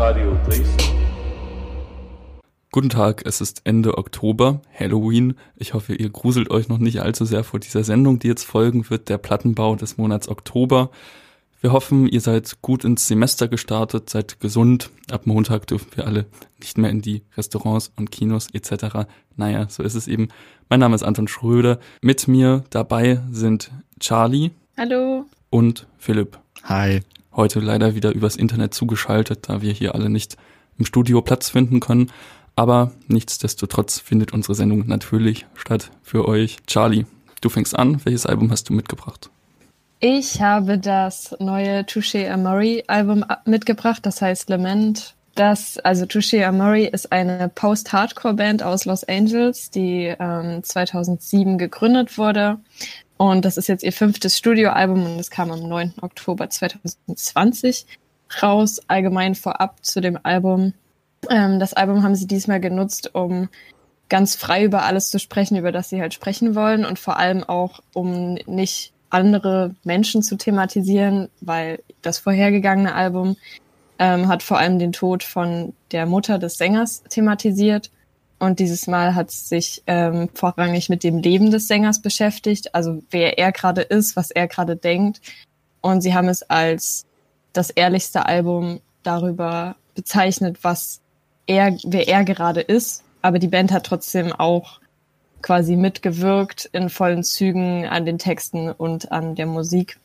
Radio Dresden. Guten Tag, es ist Ende Oktober, Halloween. Ich hoffe, ihr gruselt euch noch nicht allzu sehr vor dieser Sendung, die jetzt folgen wird, der Plattenbau des Monats Oktober. Wir hoffen, ihr seid gut ins Semester gestartet, seid gesund. Ab Montag dürfen wir alle nicht mehr in die Restaurants und Kinos etc. Naja, so ist es eben. Mein Name ist Anton Schröder. Mit mir dabei sind Charlie. Hallo. Und Philipp. Hi. Heute leider wieder übers Internet zugeschaltet, da wir hier alle nicht im Studio Platz finden können. Aber nichtsdestotrotz findet unsere Sendung natürlich statt für euch. Charlie, du fängst an. Welches Album hast du mitgebracht? Ich habe das neue Touché Amori Album mitgebracht, das heißt Lament. Das, also Touché Amori ist eine Post-Hardcore-Band aus Los Angeles, die ähm, 2007 gegründet wurde. Und das ist jetzt ihr fünftes Studioalbum und es kam am 9. Oktober 2020 raus. Allgemein vorab zu dem Album. Ähm, das Album haben sie diesmal genutzt, um ganz frei über alles zu sprechen, über das sie halt sprechen wollen und vor allem auch, um nicht andere Menschen zu thematisieren, weil das vorhergegangene Album ähm, hat vor allem den Tod von der Mutter des Sängers thematisiert und dieses Mal hat es sich ähm, vorrangig mit dem Leben des Sängers beschäftigt, also wer er gerade ist, was er gerade denkt. Und sie haben es als das ehrlichste Album darüber bezeichnet, was er, wer er gerade ist. Aber die Band hat trotzdem auch quasi mitgewirkt in vollen Zügen an den Texten und an der Musik.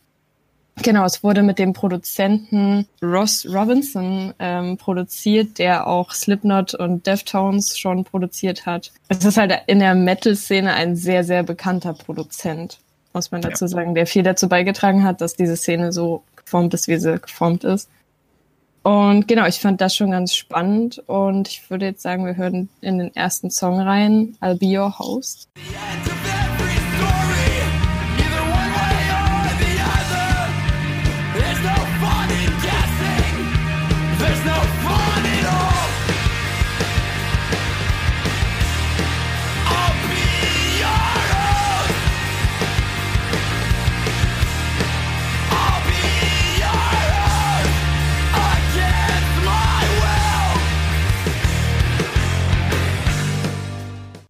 Genau, es wurde mit dem Produzenten Ross Robinson ähm, produziert, der auch Slipknot und Deftones schon produziert hat. Es ist halt in der Metal-Szene ein sehr, sehr bekannter Produzent, muss man dazu ja. sagen, der viel dazu beigetragen hat, dass diese Szene so geformt ist, wie sie geformt ist. Und genau, ich fand das schon ganz spannend und ich würde jetzt sagen, wir hören in den ersten Song rein, I'll Be Your Host. Yeah,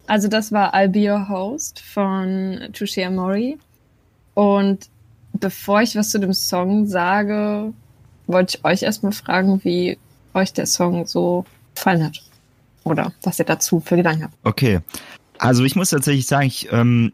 Also das war I'll Be Your Host von Touché Amori. Und bevor ich was zu dem Song sage, wollte ich euch erstmal fragen, wie euch der Song so gefallen hat. Oder was ihr dazu für Gedanken habt. Okay. Also ich muss tatsächlich sagen, ich, ähm,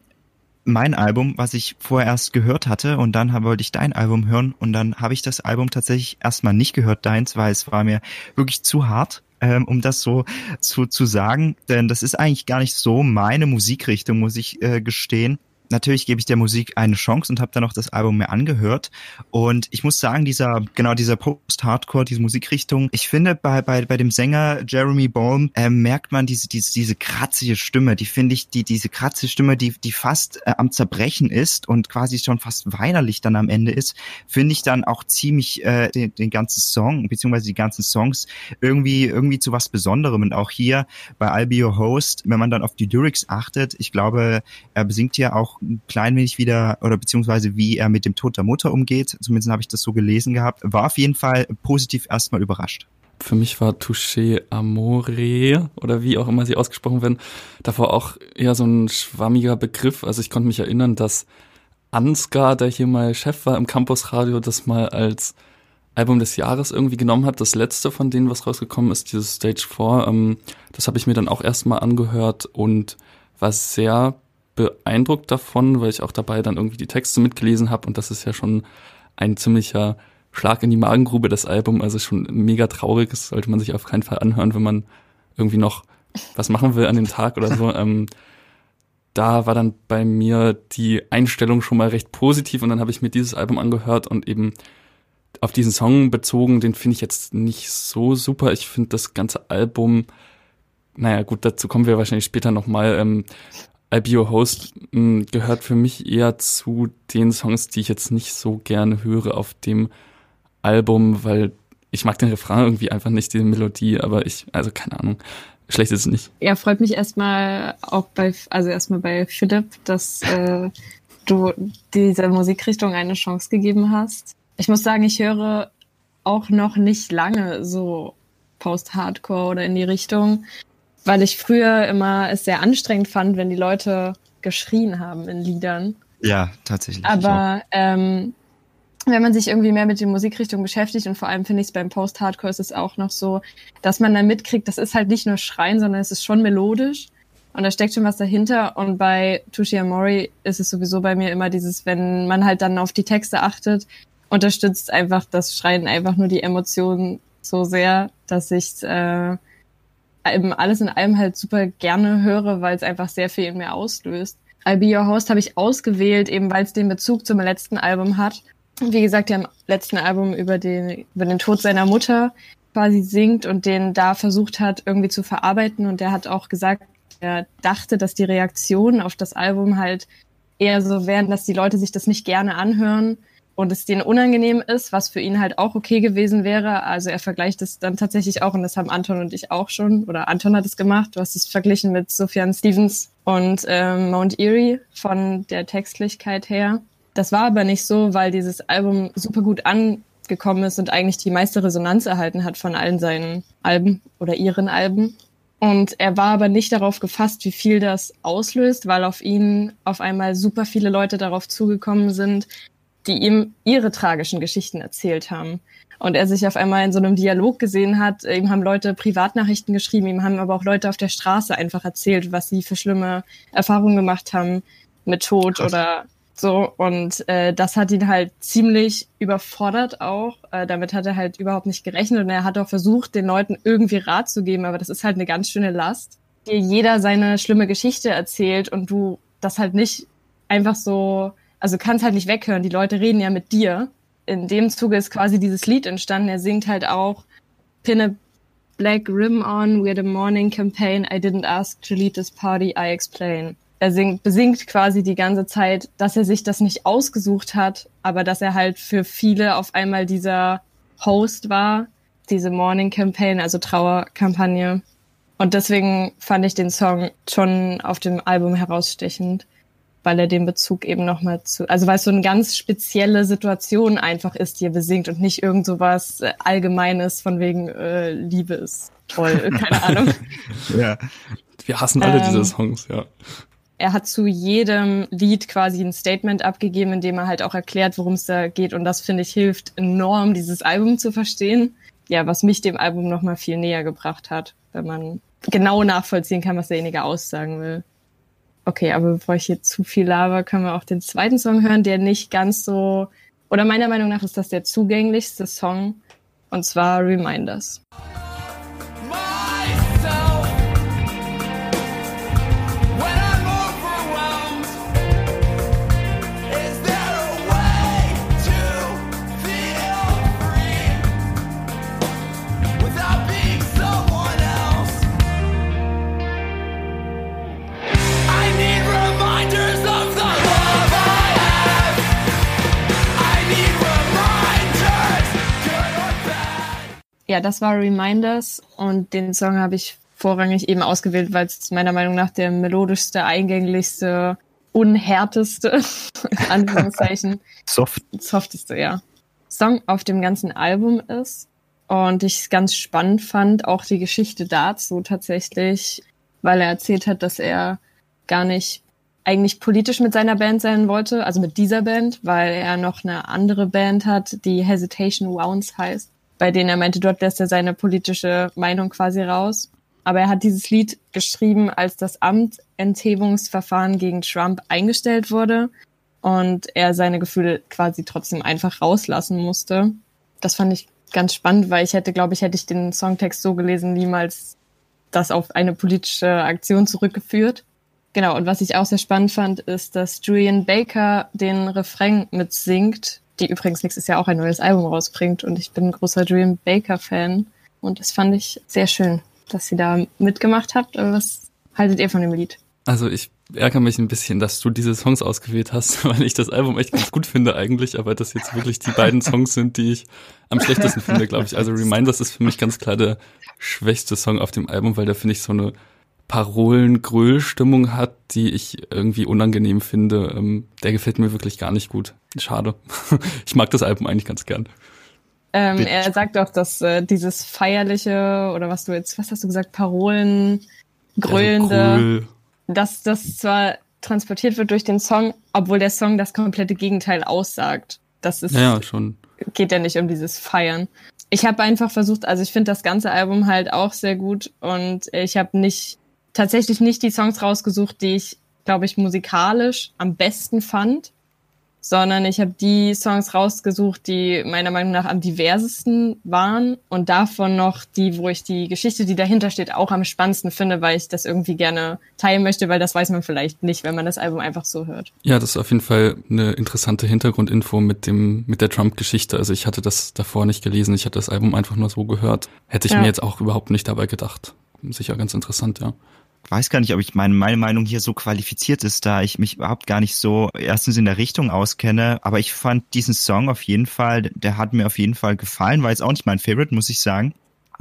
mein Album, was ich vorerst gehört hatte und dann wollte ich dein Album hören und dann habe ich das Album tatsächlich erstmal nicht gehört, deins, weil es war mir wirklich zu hart ähm, um das so zu, zu sagen, denn das ist eigentlich gar nicht so meine Musikrichtung, muss ich äh, gestehen natürlich gebe ich der Musik eine Chance und habe dann noch das Album mir angehört. Und ich muss sagen, dieser, genau dieser Post-Hardcore, diese Musikrichtung, ich finde bei, bei, bei dem Sänger Jeremy Baum äh, merkt man diese, diese, diese kratzige Stimme, die finde ich, die, diese kratzige Stimme, die, die fast äh, am Zerbrechen ist und quasi schon fast weinerlich dann am Ende ist, finde ich dann auch ziemlich äh, den, den ganzen Song, beziehungsweise die ganzen Songs irgendwie, irgendwie zu was Besonderem. Und auch hier bei I'll Be Your Host, wenn man dann auf die Lyrics achtet, ich glaube, er besingt ja auch ein klein wenig wieder, oder beziehungsweise wie er mit dem Tod der Mutter umgeht, zumindest habe ich das so gelesen gehabt, war auf jeden Fall positiv erstmal überrascht. Für mich war Touché Amore oder wie auch immer sie ausgesprochen werden, davor auch eher so ein schwammiger Begriff. Also ich konnte mich erinnern, dass Ansgar, der hier mal Chef war im Campusradio, das mal als Album des Jahres irgendwie genommen hat. Das letzte von denen, was rausgekommen ist, dieses Stage 4, ähm, das habe ich mir dann auch erstmal angehört und war sehr beeindruckt davon, weil ich auch dabei dann irgendwie die Texte mitgelesen habe und das ist ja schon ein ziemlicher Schlag in die Magengrube, das Album. Also schon mega traurig. Das sollte man sich auf keinen Fall anhören, wenn man irgendwie noch was machen will an dem Tag oder so. ähm, da war dann bei mir die Einstellung schon mal recht positiv und dann habe ich mir dieses Album angehört und eben auf diesen Song bezogen, den finde ich jetzt nicht so super. Ich finde das ganze Album, naja gut, dazu kommen wir wahrscheinlich später nochmal, ähm, Albio Host hm, gehört für mich eher zu den Songs, die ich jetzt nicht so gerne höre auf dem Album, weil ich mag den Refrain irgendwie einfach nicht, die Melodie, aber ich, also keine Ahnung, schlecht ist es nicht. Ja, freut mich erstmal auch bei, also erstmal bei Philipp, dass äh, du dieser Musikrichtung eine Chance gegeben hast. Ich muss sagen, ich höre auch noch nicht lange so Post-Hardcore oder in die Richtung, weil ich früher immer es sehr anstrengend fand, wenn die Leute geschrien haben in Liedern. Ja, tatsächlich. Aber ähm, wenn man sich irgendwie mehr mit den Musikrichtungen beschäftigt und vor allem finde ich es beim Post-Hardcore ist es auch noch so, dass man dann mitkriegt, das ist halt nicht nur Schreien, sondern es ist schon melodisch und da steckt schon was dahinter und bei Tushi Amori ist es sowieso bei mir immer dieses, wenn man halt dann auf die Texte achtet, unterstützt einfach das Schreien einfach nur die Emotionen so sehr, dass ich äh, alles in allem halt super gerne höre, weil es einfach sehr viel in mir auslöst. I'll Be Your Host habe ich ausgewählt, eben weil es den Bezug zum letzten Album hat wie gesagt, der im letzten Album über den, über den Tod seiner Mutter quasi singt und den da versucht hat, irgendwie zu verarbeiten. Und der hat auch gesagt, er dachte, dass die Reaktionen auf das Album halt eher so wären, dass die Leute sich das nicht gerne anhören und es denen unangenehm ist, was für ihn halt auch okay gewesen wäre. Also er vergleicht es dann tatsächlich auch, und das haben Anton und ich auch schon, oder Anton hat es gemacht, du hast es verglichen mit Sufjan Stevens und ähm, Mount Erie von der Textlichkeit her. Das war aber nicht so, weil dieses Album super gut angekommen ist und eigentlich die meiste Resonanz erhalten hat von allen seinen Alben oder ihren Alben. Und er war aber nicht darauf gefasst, wie viel das auslöst, weil auf ihn auf einmal super viele Leute darauf zugekommen sind, die ihm ihre tragischen Geschichten erzählt haben. Und er sich auf einmal in so einem Dialog gesehen hat. Ihm haben Leute Privatnachrichten geschrieben, ihm haben aber auch Leute auf der Straße einfach erzählt, was sie für schlimme Erfahrungen gemacht haben mit Tod Krass. oder so, und äh, das hat ihn halt ziemlich überfordert auch. Äh, damit hat er halt überhaupt nicht gerechnet und er hat auch versucht, den Leuten irgendwie Rat zu geben, aber das ist halt eine ganz schöne Last. Dir jeder seine schlimme Geschichte erzählt und du das halt nicht einfach so, also kannst halt nicht weghören. Die Leute reden ja mit dir. In dem Zuge ist quasi dieses Lied entstanden. Er singt halt auch Pin a black rim on, we're the morning campaign. I didn't ask to lead this party, I explain er singt, besingt quasi die ganze Zeit, dass er sich das nicht ausgesucht hat, aber dass er halt für viele auf einmal dieser Host war, diese Morning Campaign, also Trauerkampagne. Und deswegen fand ich den Song schon auf dem Album herausstechend, weil er den Bezug eben nochmal zu, also weil es so eine ganz spezielle Situation einfach ist, die er besingt und nicht irgend so was äh, Allgemeines von wegen äh, Liebe ist toll, keine Ahnung. ja. Wir hassen alle ähm, diese Songs, ja er hat zu jedem Lied quasi ein Statement abgegeben, in dem er halt auch erklärt, worum es da geht. Und das, finde ich, hilft enorm, dieses Album zu verstehen. Ja, was mich dem Album nochmal viel näher gebracht hat, wenn man genau nachvollziehen kann, was derjenige aussagen will. Okay, aber bevor ich hier zu viel laber, können wir auch den zweiten Song hören, der nicht ganz so, oder meiner Meinung nach ist das der zugänglichste Song, und zwar Reminders. Ja, das war Reminders und den Song habe ich vorrangig eben ausgewählt, weil es meiner Meinung nach der melodischste, eingänglichste, unhärteste, in Anführungszeichen, Soft. softeste, ja, Song auf dem ganzen Album ist. Und ich es ganz spannend fand, auch die Geschichte dazu tatsächlich, weil er erzählt hat, dass er gar nicht eigentlich politisch mit seiner Band sein wollte, also mit dieser Band, weil er noch eine andere Band hat, die Hesitation Wounds heißt bei denen er meinte, dort lässt er seine politische Meinung quasi raus. Aber er hat dieses Lied geschrieben, als das Amtenthebungsverfahren gegen Trump eingestellt wurde und er seine Gefühle quasi trotzdem einfach rauslassen musste. Das fand ich ganz spannend, weil ich hätte, glaube ich, hätte ich den Songtext so gelesen, niemals das auf eine politische Aktion zurückgeführt. Genau, und was ich auch sehr spannend fand, ist, dass Julian Baker den Refrain mitsingt die übrigens nächstes Jahr auch ein neues Album rausbringt. Und ich bin ein großer Dream Baker-Fan. Und das fand ich sehr schön, dass sie da mitgemacht habt. Was haltet ihr von dem Lied? Also ich ärgere mich ein bisschen, dass du diese Songs ausgewählt hast, weil ich das Album echt ganz gut finde eigentlich, aber das jetzt wirklich die beiden Songs sind, die ich am schlechtesten finde, glaube ich. Also Reminders ist für mich ganz klar der schwächste Song auf dem Album, weil da finde ich so eine Parolen-Gröl-Stimmung hat, die ich irgendwie unangenehm finde. Ähm, der gefällt mir wirklich gar nicht gut. Schade. ich mag das Album eigentlich ganz gern. Ähm, er sagt auch, dass äh, dieses feierliche oder was du jetzt, was hast du gesagt, Parolen, grölende, ja, so cool. dass das zwar transportiert wird durch den Song, obwohl der Song das komplette Gegenteil aussagt. Das ist ja, schon. geht ja nicht um dieses Feiern. Ich habe einfach versucht, also ich finde das ganze Album halt auch sehr gut und ich habe nicht tatsächlich nicht die Songs rausgesucht, die ich glaube ich musikalisch am besten fand, sondern ich habe die Songs rausgesucht, die meiner Meinung nach am diversesten waren und davon noch die, wo ich die Geschichte, die dahinter steht, auch am spannendsten finde, weil ich das irgendwie gerne teilen möchte, weil das weiß man vielleicht nicht, wenn man das Album einfach so hört. Ja, das ist auf jeden Fall eine interessante Hintergrundinfo mit dem mit der Trump-Geschichte. Also ich hatte das davor nicht gelesen, ich hatte das Album einfach nur so gehört. Hätte ich ja. mir jetzt auch überhaupt nicht dabei gedacht. Sicher ganz interessant, ja weiß gar nicht, ob ich meine, meine Meinung hier so qualifiziert ist, da ich mich überhaupt gar nicht so erstens in der Richtung auskenne. Aber ich fand diesen Song auf jeden Fall, der hat mir auf jeden Fall gefallen. War jetzt auch nicht mein Favorite, muss ich sagen.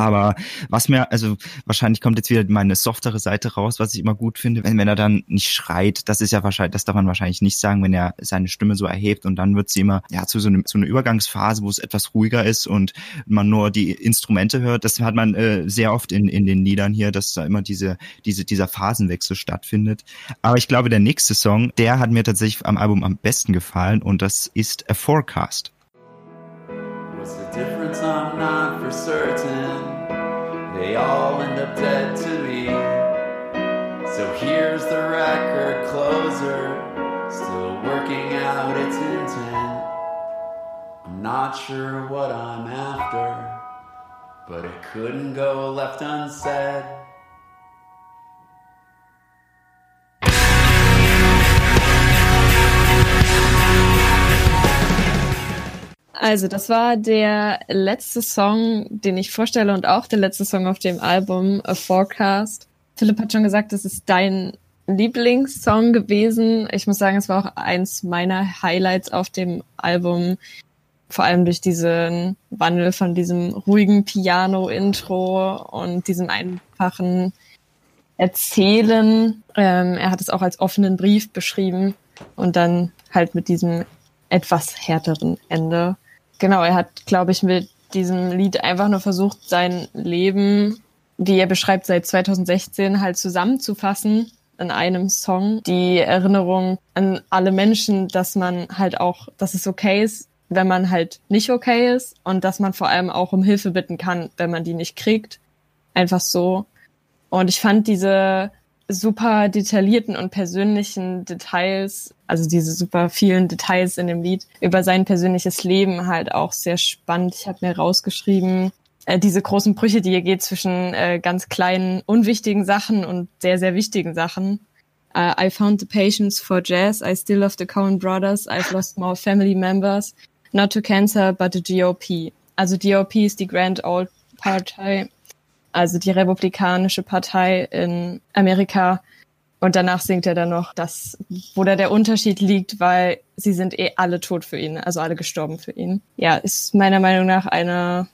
Aber was mir, also wahrscheinlich kommt jetzt wieder meine softere Seite raus, was ich immer gut finde, wenn, wenn er dann nicht schreit, das ist ja wahrscheinlich, das darf man wahrscheinlich nicht sagen, wenn er seine Stimme so erhebt und dann wird sie immer, ja, zu so, einem, zu einer Übergangsphase, wo es etwas ruhiger ist und man nur die Instrumente hört. Das hat man äh, sehr oft in, in den Liedern hier, dass da immer diese, diese, dieser Phasenwechsel stattfindet. Aber ich glaube, der nächste Song, der hat mir tatsächlich am Album am besten gefallen und das ist A Forecast. What's the difference? I'm not for certain. All end up dead to me. So here's the record closer, still working out its intent. I'm not sure what I'm after, but it couldn't go left unsaid. Also, das war der letzte Song, den ich vorstelle und auch der letzte Song auf dem Album A Forecast. Philipp hat schon gesagt, das ist dein Lieblingssong gewesen. Ich muss sagen, es war auch eins meiner Highlights auf dem Album. Vor allem durch diesen Wandel von diesem ruhigen Piano-Intro und diesem einfachen Erzählen. Ähm, er hat es auch als offenen Brief beschrieben und dann halt mit diesem etwas härteren Ende. Genau, er hat, glaube ich, mit diesem Lied einfach nur versucht, sein Leben, wie er beschreibt, seit 2016 halt zusammenzufassen in einem Song. Die Erinnerung an alle Menschen, dass man halt auch, dass es okay ist, wenn man halt nicht okay ist und dass man vor allem auch um Hilfe bitten kann, wenn man die nicht kriegt. Einfach so. Und ich fand diese super detaillierten und persönlichen Details, also diese super vielen Details in dem Lied über sein persönliches Leben halt auch sehr spannend. Ich habe mir rausgeschrieben, äh, diese großen Brüche, die hier geht zwischen äh, ganz kleinen, unwichtigen Sachen und sehr, sehr wichtigen Sachen. Uh, I found the patience for jazz. I still love the Coen Brothers. I've lost more family members. Not to cancer, but the GOP. Also GOP ist die Grand Old Party also die Republikanische Partei in Amerika. Und danach singt er dann noch, dass, wo da der Unterschied liegt, weil sie sind eh alle tot für ihn, also alle gestorben für ihn. Ja, ist meiner Meinung nach einer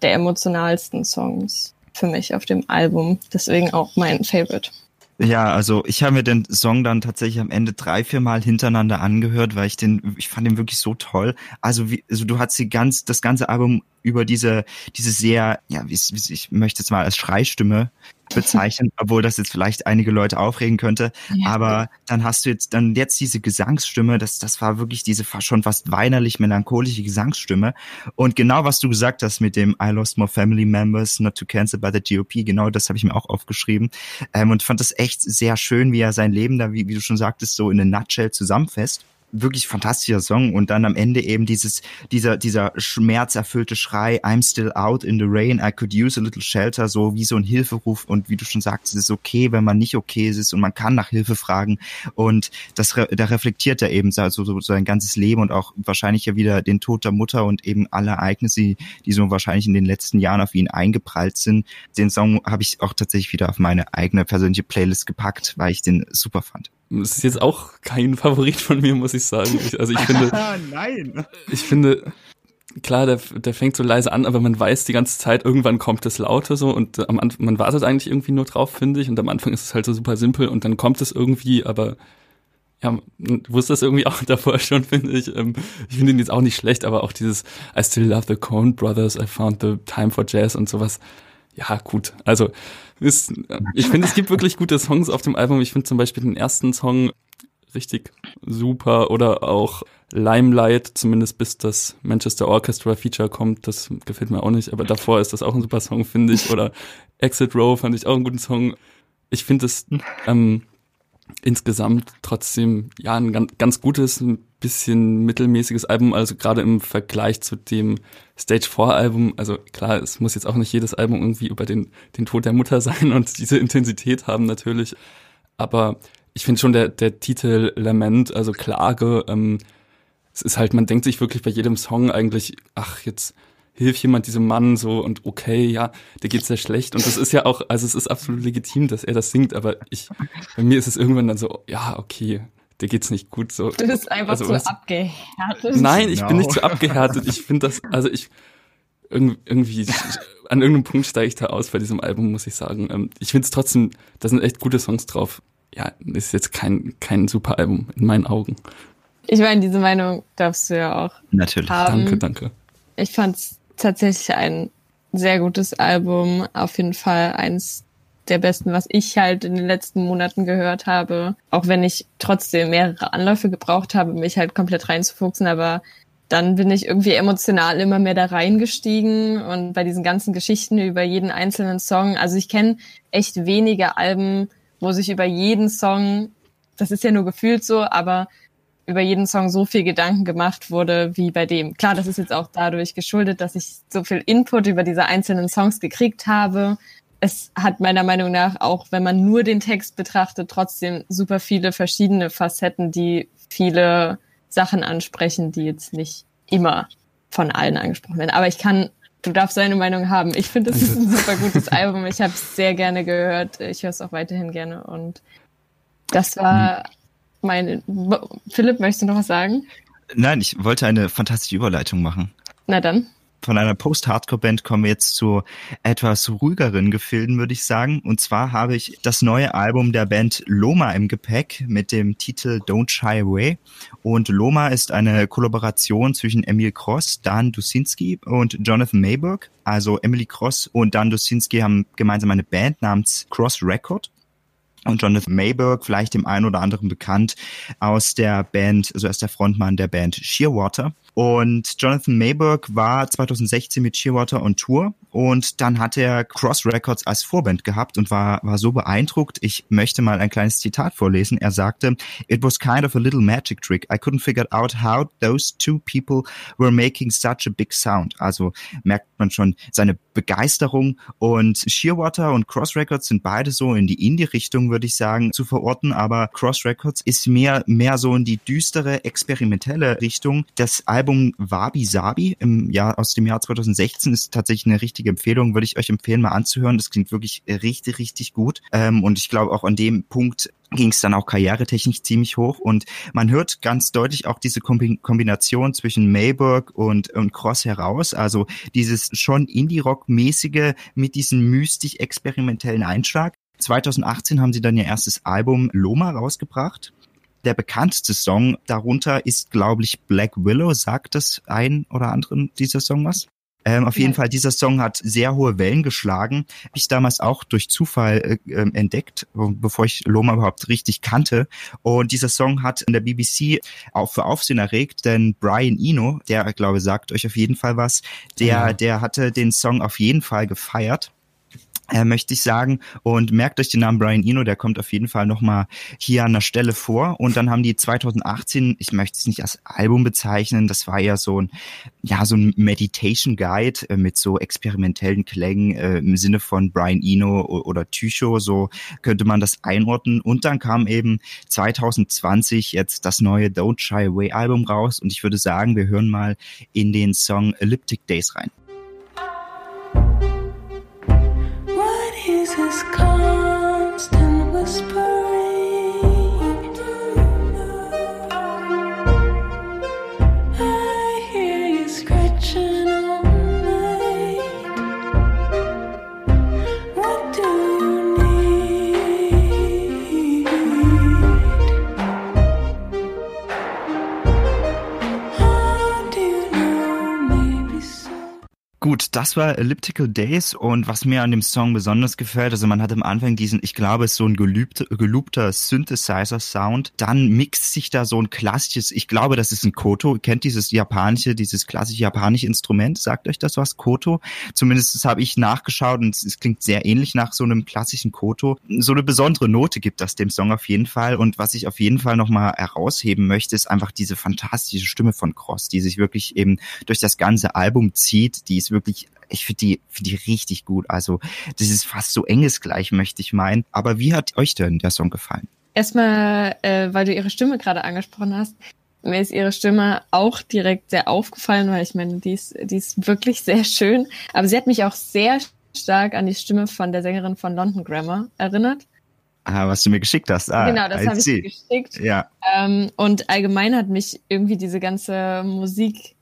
der emotionalsten Songs für mich auf dem Album. Deswegen auch mein Favorite. Ja, also ich habe mir den Song dann tatsächlich am Ende drei, vier Mal hintereinander angehört, weil ich den, ich fand den wirklich so toll. Also wie, also du hast die ganz, das ganze Album über diese, diese sehr, ja, wie, wie ich möchte es mal als Schreistimme bezeichnen, obwohl das jetzt vielleicht einige Leute aufregen könnte. Ja. Aber dann hast du jetzt dann jetzt diese Gesangsstimme, das, das war wirklich diese schon fast weinerlich melancholische Gesangsstimme. Und genau was du gesagt hast mit dem I lost more family members, not to cancel by the GOP, genau das habe ich mir auch aufgeschrieben. Ähm, und fand das echt sehr schön, wie er sein Leben da, wie, wie du schon sagtest, so in a nutshell zusammenfasst wirklich fantastischer Song und dann am Ende eben dieses dieser dieser schmerzerfüllte Schrei I'm still out in the rain I could use a little shelter so wie so ein Hilferuf und wie du schon sagst es ist okay wenn man nicht okay ist und man kann nach Hilfe fragen und das da reflektiert er eben so, so sein ganzes Leben und auch wahrscheinlich ja wieder den Tod der Mutter und eben alle Ereignisse die so wahrscheinlich in den letzten Jahren auf ihn eingeprallt sind. Den Song habe ich auch tatsächlich wieder auf meine eigene persönliche Playlist gepackt weil ich den super fand es ist jetzt auch kein Favorit von mir, muss ich sagen. Ich, also ich finde, nein. Ich finde, klar, der, der fängt so leise an, aber man weiß die ganze Zeit, irgendwann kommt das Laute so und am Anfang, man wartet eigentlich irgendwie nur drauf, finde ich. Und am Anfang ist es halt so super simpel und dann kommt es irgendwie, aber ja, wusste das irgendwie auch davor schon, finde ich. Ähm, ich finde ihn jetzt auch nicht schlecht, aber auch dieses I still love the Coen Brothers, I found the time for jazz und sowas. Ja, gut. Also, ist, ich finde, es gibt wirklich gute Songs auf dem Album. Ich finde zum Beispiel den ersten Song richtig super oder auch Limelight, zumindest bis das Manchester Orchestra Feature kommt, das gefällt mir auch nicht, aber davor ist das auch ein super Song, finde ich. Oder Exit Row fand ich auch einen guten Song. Ich finde es ähm, insgesamt trotzdem ja ein ganz, ganz gutes, ein bisschen mittelmäßiges Album, also gerade im Vergleich zu dem Stage 4 Album. Also klar, es muss jetzt auch nicht jedes Album irgendwie über den, den Tod der Mutter sein und diese Intensität haben natürlich. Aber ich finde schon der, der Titel Lament, also Klage, ähm, es ist halt, man denkt sich wirklich bei jedem Song eigentlich, ach, jetzt hilft jemand diesem Mann so und okay, ja, der geht sehr schlecht und das ist ja auch, also es ist absolut legitim, dass er das singt, aber ich, bei mir ist es irgendwann dann so, ja, okay, der geht's nicht gut so. Du bist einfach also, zu was, abgehärtet. Nein, ich no. bin nicht zu abgehärtet. Ich finde das, also ich irgendwie an irgendeinem Punkt steige ich da aus bei diesem Album, muss ich sagen. Ähm, ich finde es trotzdem, da sind echt gute Songs drauf. Ja, ist jetzt kein kein super Album in meinen Augen. Ich meine, diese Meinung darfst du ja auch. Natürlich. Haben. Danke, danke. Ich fand's tatsächlich ein sehr gutes Album. Auf jeden Fall eins der besten, was ich halt in den letzten Monaten gehört habe. Auch wenn ich trotzdem mehrere Anläufe gebraucht habe, mich halt komplett reinzufuchsen, aber dann bin ich irgendwie emotional immer mehr da reingestiegen und bei diesen ganzen Geschichten über jeden einzelnen Song. Also ich kenne echt wenige Alben, wo sich über jeden Song, das ist ja nur gefühlt so, aber über jeden Song so viel Gedanken gemacht wurde wie bei dem. Klar, das ist jetzt auch dadurch geschuldet, dass ich so viel Input über diese einzelnen Songs gekriegt habe. Es hat meiner Meinung nach auch, wenn man nur den Text betrachtet, trotzdem super viele verschiedene Facetten, die viele Sachen ansprechen, die jetzt nicht immer von allen angesprochen werden. Aber ich kann, du darfst deine Meinung haben. Ich finde, es ist ein super gutes Album. Ich habe es sehr gerne gehört. Ich höre es auch weiterhin gerne. Und das war meine. Philipp, möchtest du noch was sagen? Nein, ich wollte eine fantastische Überleitung machen. Na dann. Von einer Post-Hardcore-Band kommen wir jetzt zu etwas ruhigeren Gefilden, würde ich sagen. Und zwar habe ich das neue Album der Band Loma im Gepäck mit dem Titel Don't Shy Away. Und Loma ist eine Kollaboration zwischen Emil Cross, Dan Dusinski und Jonathan Mayberg. Also Emily Cross und Dan Dusinski haben gemeinsam eine Band namens Cross Record und Jonathan Mayberg, vielleicht dem einen oder anderen bekannt aus der Band, also als der Frontmann der Band Shearwater. Und Jonathan Mayberg war 2016 mit Shearwater on Tour und dann hat er Cross Records als Vorband gehabt und war, war so beeindruckt. Ich möchte mal ein kleines Zitat vorlesen. Er sagte, It was kind of a little magic trick. I couldn't figure out how those two people were making such a big sound. Also merkt man schon seine Begeisterung und Shearwater und Cross Records sind beide so in die Indie-Richtung, würde ich sagen, zu verorten, aber Cross Records ist mehr, mehr so in die düstere, experimentelle Richtung. Das Wabi Sabi im Jahr, aus dem Jahr 2016 ist tatsächlich eine richtige Empfehlung, würde ich euch empfehlen, mal anzuhören. Das klingt wirklich richtig, richtig gut. Ähm, und ich glaube auch an dem Punkt ging es dann auch karrieretechnisch ziemlich hoch und man hört ganz deutlich auch diese Kombination zwischen Mayberg und, und Cross heraus, also dieses schon Indie-Rock-mäßige mit diesem mystisch-experimentellen Einschlag. 2018 haben sie dann ihr erstes Album Loma rausgebracht der bekannteste Song darunter ist, glaube ich, Black Willow. Sagt das ein oder anderen dieser Song was? Ähm, auf ja. jeden Fall, dieser Song hat sehr hohe Wellen geschlagen. Habe ich damals auch durch Zufall äh, ähm, entdeckt, bevor ich Loma überhaupt richtig kannte. Und dieser Song hat in der BBC auch für Aufsehen erregt, denn Brian Eno, der glaube sagt euch auf jeden Fall was, der, ja. der hatte den Song auf jeden Fall gefeiert äh, möchte ich sagen. Und merkt euch den Namen Brian Eno, der kommt auf jeden Fall nochmal hier an der Stelle vor. Und dann haben die 2018, ich möchte es nicht als Album bezeichnen, das war ja so ein, ja, so ein Meditation Guide äh, mit so experimentellen Klängen äh, im Sinne von Brian Eno oder Tycho, so könnte man das einordnen. Und dann kam eben 2020 jetzt das neue Don't Shy Away Album raus. Und ich würde sagen, wir hören mal in den Song Elliptic Days rein. Gut, das war Elliptical Days und was mir an dem Song besonders gefällt, also man hat am Anfang diesen, ich glaube, es ist so ein gelübter, geloopter Synthesizer-Sound, dann mixt sich da so ein klassisches, ich glaube, das ist ein Koto, kennt dieses japanische, dieses klassische japanische Instrument, sagt euch das was, Koto? Zumindest das habe ich nachgeschaut und es klingt sehr ähnlich nach so einem klassischen Koto. So eine besondere Note gibt das dem Song auf jeden Fall und was ich auf jeden Fall nochmal herausheben möchte, ist einfach diese fantastische Stimme von Cross, die sich wirklich eben durch das ganze Album zieht, die ist wirklich ich finde die, finde die richtig gut. Also, das ist fast so engesgleich, möchte ich meinen. Aber wie hat euch denn der Song gefallen? Erstmal, äh, weil du ihre Stimme gerade angesprochen hast. Mir ist ihre Stimme auch direkt sehr aufgefallen, weil ich meine, die ist, die ist wirklich sehr schön. Aber sie hat mich auch sehr stark an die Stimme von der Sängerin von London Grammar erinnert. Ah, was du mir geschickt hast. Ah, genau, das habe ich dir geschickt. Ja. Ähm, und allgemein hat mich irgendwie diese ganze Musik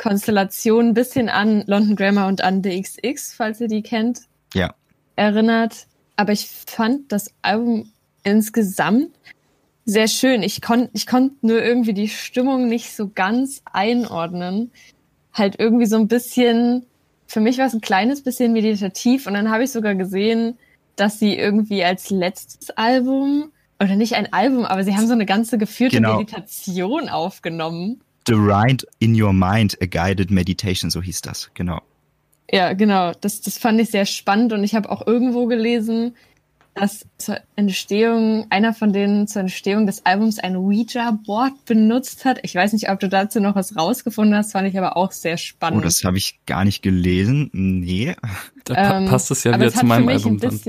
Konstellation ein bisschen an London Grammar und an DXX, falls ihr die kennt. Ja. Erinnert. Aber ich fand das Album insgesamt sehr schön. Ich konnte ich konnt nur irgendwie die Stimmung nicht so ganz einordnen. Halt irgendwie so ein bisschen, für mich war es ein kleines bisschen meditativ und dann habe ich sogar gesehen, dass sie irgendwie als letztes Album oder nicht ein Album, aber sie haben so eine ganze geführte genau. Meditation aufgenommen. The Ride in Your Mind, a Guided Meditation, so hieß das, genau. Ja, genau. Das, das fand ich sehr spannend und ich habe auch irgendwo gelesen, dass zur Entstehung, einer von denen zur Entstehung des Albums ein Ouija-Board benutzt hat. Ich weiß nicht, ob du dazu noch was rausgefunden hast, fand ich aber auch sehr spannend. Oh, das habe ich gar nicht gelesen. Nee. Da pa ähm, passt es ja wieder zu meinem Album dann.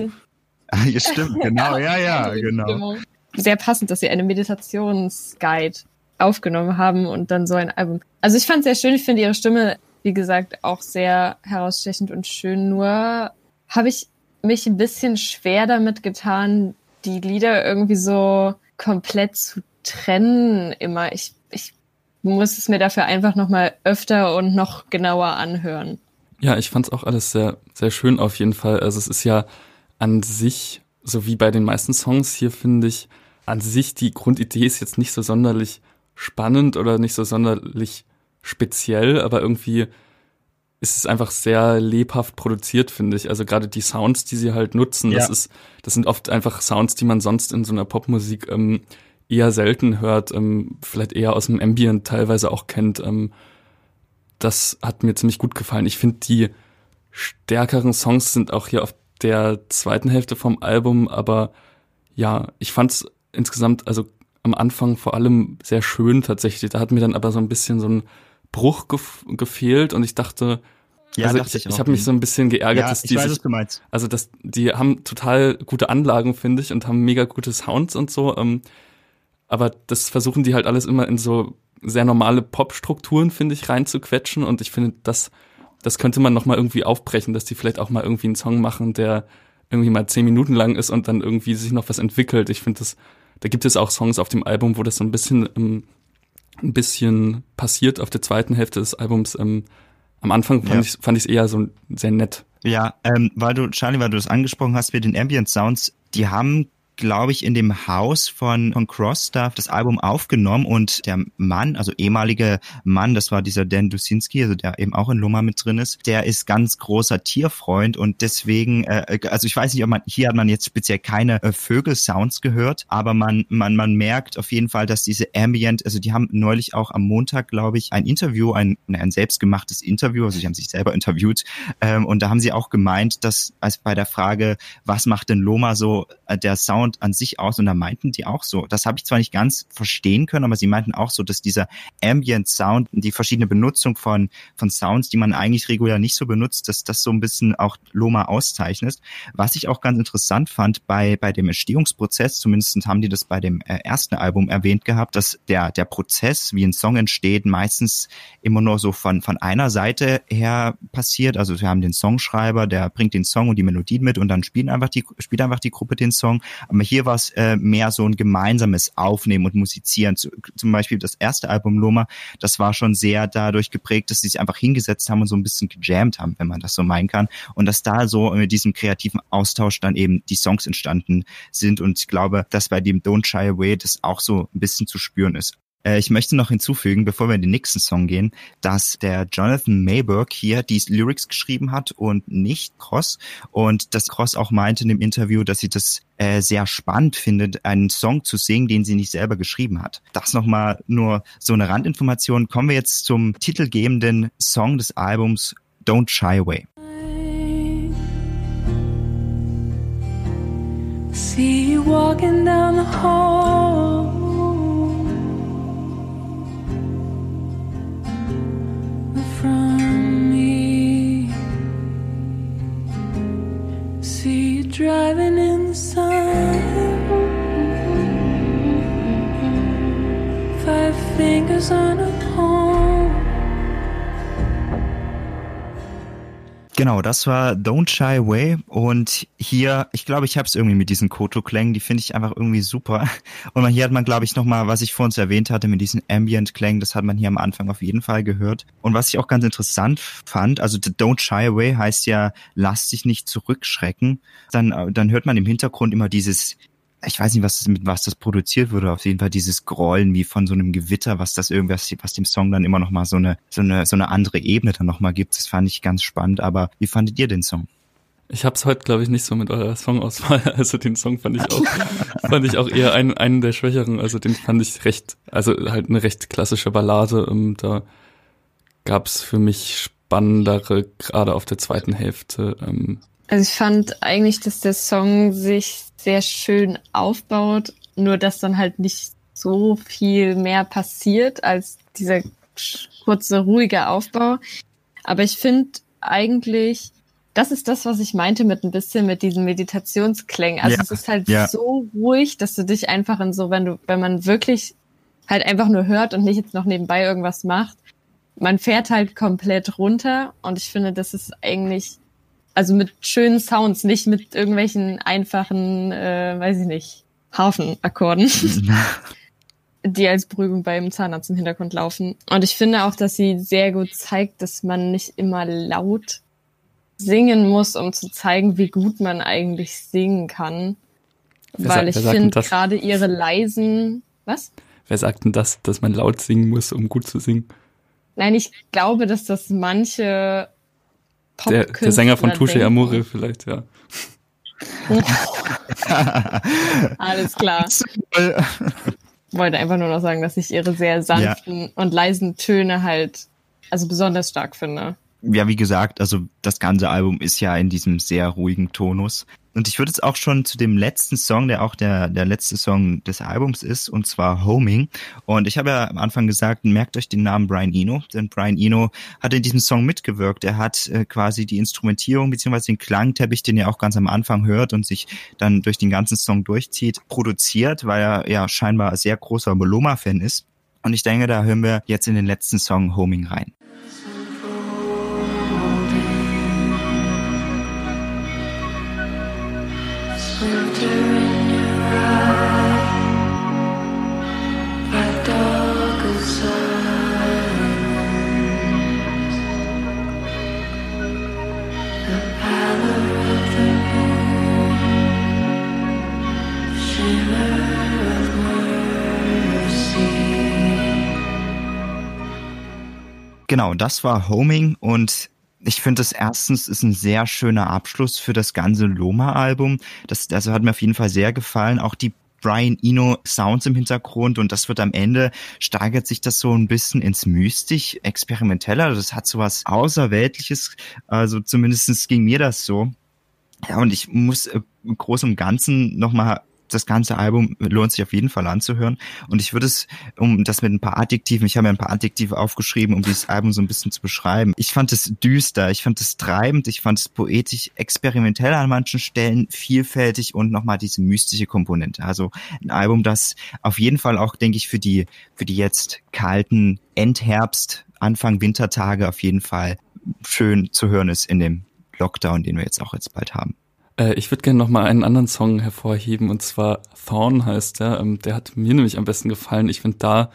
Ah, ja, stimmt, genau, ja, ja, genau. Sehr passend, dass sie eine Meditationsguide aufgenommen haben und dann so ein Album. Also ich fand es sehr schön. Ich finde ihre Stimme, wie gesagt, auch sehr herausstechend und schön. Nur habe ich mich ein bisschen schwer damit getan, die Lieder irgendwie so komplett zu trennen immer. Ich, ich muss es mir dafür einfach nochmal öfter und noch genauer anhören. Ja, ich fand es auch alles sehr, sehr schön auf jeden Fall. Also es ist ja an sich, so wie bei den meisten Songs hier, finde ich, an sich die Grundidee ist jetzt nicht so sonderlich spannend oder nicht so sonderlich speziell, aber irgendwie ist es einfach sehr lebhaft produziert, finde ich. Also gerade die Sounds, die sie halt nutzen, ja. das ist, das sind oft einfach Sounds, die man sonst in so einer Popmusik ähm, eher selten hört, ähm, vielleicht eher aus dem Ambient teilweise auch kennt. Ähm, das hat mir ziemlich gut gefallen. Ich finde die stärkeren Songs sind auch hier auf der zweiten Hälfte vom Album, aber ja, ich fand's insgesamt also am Anfang vor allem sehr schön tatsächlich. Da hat mir dann aber so ein bisschen so ein Bruch gef gefehlt und ich dachte, ja, also ich, ich, ich habe mich so ein bisschen geärgert, ja, dass die weiß, sich, also dass die haben total gute Anlagen finde ich und haben mega gute Sounds und so, ähm, aber das versuchen die halt alles immer in so sehr normale Pop-Strukturen finde ich reinzuquetschen und ich finde das das könnte man noch mal irgendwie aufbrechen, dass die vielleicht auch mal irgendwie einen Song machen, der irgendwie mal zehn Minuten lang ist und dann irgendwie sich noch was entwickelt. Ich finde das da gibt es auch Songs auf dem Album, wo das so ein bisschen, ähm, ein bisschen passiert auf der zweiten Hälfte des Albums. Ähm, am Anfang fand ja. ich fand ich es eher so sehr nett. Ja, ähm, weil du Charlie, weil du das angesprochen hast mit den Ambient Sounds, die haben glaube ich, in dem Haus von, von Crossstaff das Album aufgenommen und der Mann, also ehemalige Mann, das war dieser Dan Dusinski, also der eben auch in Loma mit drin ist, der ist ganz großer Tierfreund und deswegen, äh, also ich weiß nicht, ob man, hier hat man jetzt speziell keine äh, Vögelsounds gehört, aber man, man, man merkt auf jeden Fall, dass diese Ambient, also die haben neulich auch am Montag, glaube ich, ein Interview, ein, ein selbstgemachtes Interview, also sie haben sich selber interviewt ähm, und da haben sie auch gemeint, dass als bei der Frage, was macht denn Loma so, äh, der Sound Sound an sich aus und da meinten die auch so, das habe ich zwar nicht ganz verstehen können, aber sie meinten auch so, dass dieser Ambient Sound, die verschiedene Benutzung von, von Sounds, die man eigentlich regulär nicht so benutzt, dass das so ein bisschen auch Loma auszeichnet. Was ich auch ganz interessant fand bei, bei dem Entstehungsprozess, zumindest haben die das bei dem äh, ersten Album erwähnt gehabt, dass der, der Prozess, wie ein Song entsteht, meistens immer nur so von, von einer Seite her passiert. Also wir haben den Songschreiber, der bringt den Song und die Melodie mit und dann spielt einfach die, spielt einfach die Gruppe den Song. Aber hier war es äh, mehr so ein gemeinsames Aufnehmen und Musizieren. zum Beispiel das erste Album Loma, das war schon sehr dadurch geprägt, dass sie sich einfach hingesetzt haben und so ein bisschen gejammt haben, wenn man das so meinen kann. Und dass da so mit diesem kreativen Austausch dann eben die Songs entstanden sind. Und ich glaube, dass bei dem Don't Shy Away das auch so ein bisschen zu spüren ist. Äh, ich möchte noch hinzufügen, bevor wir in den nächsten Song gehen, dass der Jonathan Mayberg hier die Lyrics geschrieben hat und nicht Cross. Und dass Cross auch meinte in dem Interview, dass sie das äh, sehr spannend findet, einen Song zu singen, den sie nicht selber geschrieben hat. Das nochmal nur so eine Randinformation. Kommen wir jetzt zum titelgebenden Song des Albums Don't Shy Away. See you walking down the hall from driving in the sun. Five fingers on a Genau, das war Don't Shy Away und hier, ich glaube, ich habe es irgendwie mit diesen Koto-Klängen, die finde ich einfach irgendwie super. Und hier hat man, glaube ich, nochmal, was ich vorhin erwähnt hatte, mit diesen Ambient-Klängen, das hat man hier am Anfang auf jeden Fall gehört. Und was ich auch ganz interessant fand, also Don't Shy Away heißt ja, lass dich nicht zurückschrecken. Dann, dann hört man im Hintergrund immer dieses ich weiß nicht, was das, mit was das produziert wurde, auf jeden Fall dieses Grollen wie von so einem Gewitter, was das irgendwas, was dem Song dann immer noch mal so eine, so eine, so eine andere Ebene dann noch mal gibt. Das fand ich ganz spannend. Aber wie fandet ihr den Song? Ich hab's heute, glaube ich, nicht so mit eurer Songauswahl. Also den Song fand ich auch, fand ich auch eher einen, einen der schwächeren. Also den fand ich recht, also halt eine recht klassische Ballade. Ähm, da gab's für mich spannendere, gerade auf der zweiten Hälfte. Ähm. Also ich fand eigentlich, dass der Song sich sehr schön aufbaut, nur dass dann halt nicht so viel mehr passiert als dieser kurze, ruhige Aufbau. Aber ich finde eigentlich, das ist das, was ich meinte mit ein bisschen mit diesen Meditationsklängen. Also ja, es ist halt ja. so ruhig, dass du dich einfach in so, wenn du, wenn man wirklich halt einfach nur hört und nicht jetzt noch nebenbei irgendwas macht, man fährt halt komplett runter und ich finde, das ist eigentlich also mit schönen Sounds, nicht mit irgendwelchen einfachen, äh, weiß ich nicht, Hafenakkorden, die als Beruhigung beim Zahnarzt im Hintergrund laufen. Und ich finde auch, dass sie sehr gut zeigt, dass man nicht immer laut singen muss, um zu zeigen, wie gut man eigentlich singen kann. Wer Weil ich finde gerade ihre leisen, was? Wer sagt denn das, dass man laut singen muss, um gut zu singen? Nein, ich glaube, dass das manche der, der Sänger von Touche Amore vielleicht, ja. Alles klar. Wollte einfach nur noch sagen, dass ich ihre sehr sanften ja. und leisen Töne halt also besonders stark finde ja, wie gesagt, also das ganze Album ist ja in diesem sehr ruhigen Tonus. Und ich würde jetzt auch schon zu dem letzten Song, der auch der, der letzte Song des Albums ist, und zwar Homing. Und ich habe ja am Anfang gesagt, merkt euch den Namen Brian Eno, denn Brian Eno hat in diesem Song mitgewirkt. Er hat äh, quasi die Instrumentierung beziehungsweise den Klangteppich, den ihr auch ganz am Anfang hört und sich dann durch den ganzen Song durchzieht, produziert, weil er ja scheinbar sehr großer Moloma-Fan ist. Und ich denke, da hören wir jetzt in den letzten Song Homing rein. Genau, das war Homing und ich finde das erstens ist ein sehr schöner Abschluss für das ganze Loma-Album. Das also hat mir auf jeden Fall sehr gefallen. Auch die Brian Eno Sounds im Hintergrund und das wird am Ende steigert sich das so ein bisschen ins mystisch experimenteller. Das hat so was Außerweltliches. Also zumindestens ging mir das so. Ja, und ich muss äh, im Großen und Ganzen nochmal das ganze Album lohnt sich auf jeden Fall anzuhören. Und ich würde es, um das mit ein paar Adjektiven, ich habe mir ein paar Adjektive aufgeschrieben, um dieses Album so ein bisschen zu beschreiben. Ich fand es düster, ich fand es treibend, ich fand es poetisch, experimentell an manchen Stellen, vielfältig und nochmal diese mystische Komponente. Also ein Album, das auf jeden Fall auch, denke ich, für die, für die jetzt kalten Endherbst, Anfang Wintertage auf jeden Fall schön zu hören ist in dem Lockdown, den wir jetzt auch jetzt bald haben. Äh, ich würde gerne noch mal einen anderen Song hervorheben und zwar Thorn heißt der. Ähm, der hat mir nämlich am besten gefallen. Ich finde, da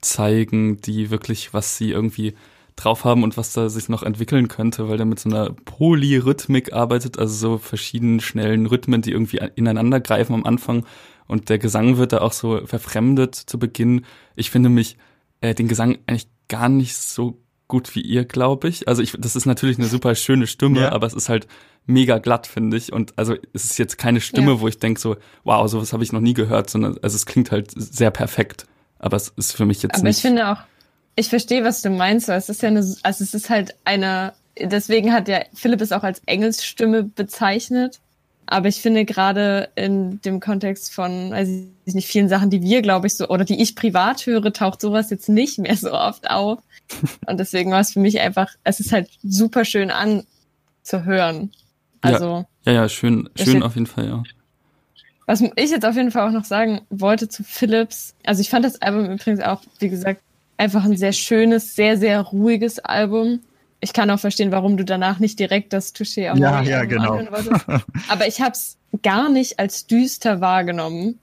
zeigen die wirklich, was sie irgendwie drauf haben und was da sich noch entwickeln könnte, weil der mit so einer Polyrhythmik arbeitet, also so verschiedenen schnellen Rhythmen, die irgendwie ineinander greifen am Anfang und der Gesang wird da auch so verfremdet zu Beginn. Ich finde mich äh, den Gesang eigentlich gar nicht so gut wie ihr, glaube ich. Also ich, das ist natürlich eine super schöne Stimme, ja. aber es ist halt mega glatt, finde ich. Und also es ist jetzt keine Stimme, ja. wo ich denke so, wow, sowas habe ich noch nie gehört, sondern also es klingt halt sehr perfekt. Aber es ist für mich jetzt aber nicht. Aber ich finde auch, ich verstehe, was du meinst. Es ist ja eine, also es ist halt eine, deswegen hat ja Philipp es auch als Engelsstimme bezeichnet. Aber ich finde gerade in dem Kontext von, also nicht vielen Sachen, die wir, glaube ich, so, oder die ich privat höre, taucht sowas jetzt nicht mehr so oft auf. Und deswegen war es für mich einfach, es ist halt super schön an zu hören. Also. Ja, ja, ja schön, schön auf jeden Fall, ja. Was ich jetzt auf jeden Fall auch noch sagen wollte zu Philips, also ich fand das Album übrigens auch, wie gesagt, einfach ein sehr schönes, sehr, sehr ruhiges Album. Ich kann auch verstehen, warum du danach nicht direkt das Touché auf ja, ja, genau. Aber ich habe es gar nicht als düster wahrgenommen.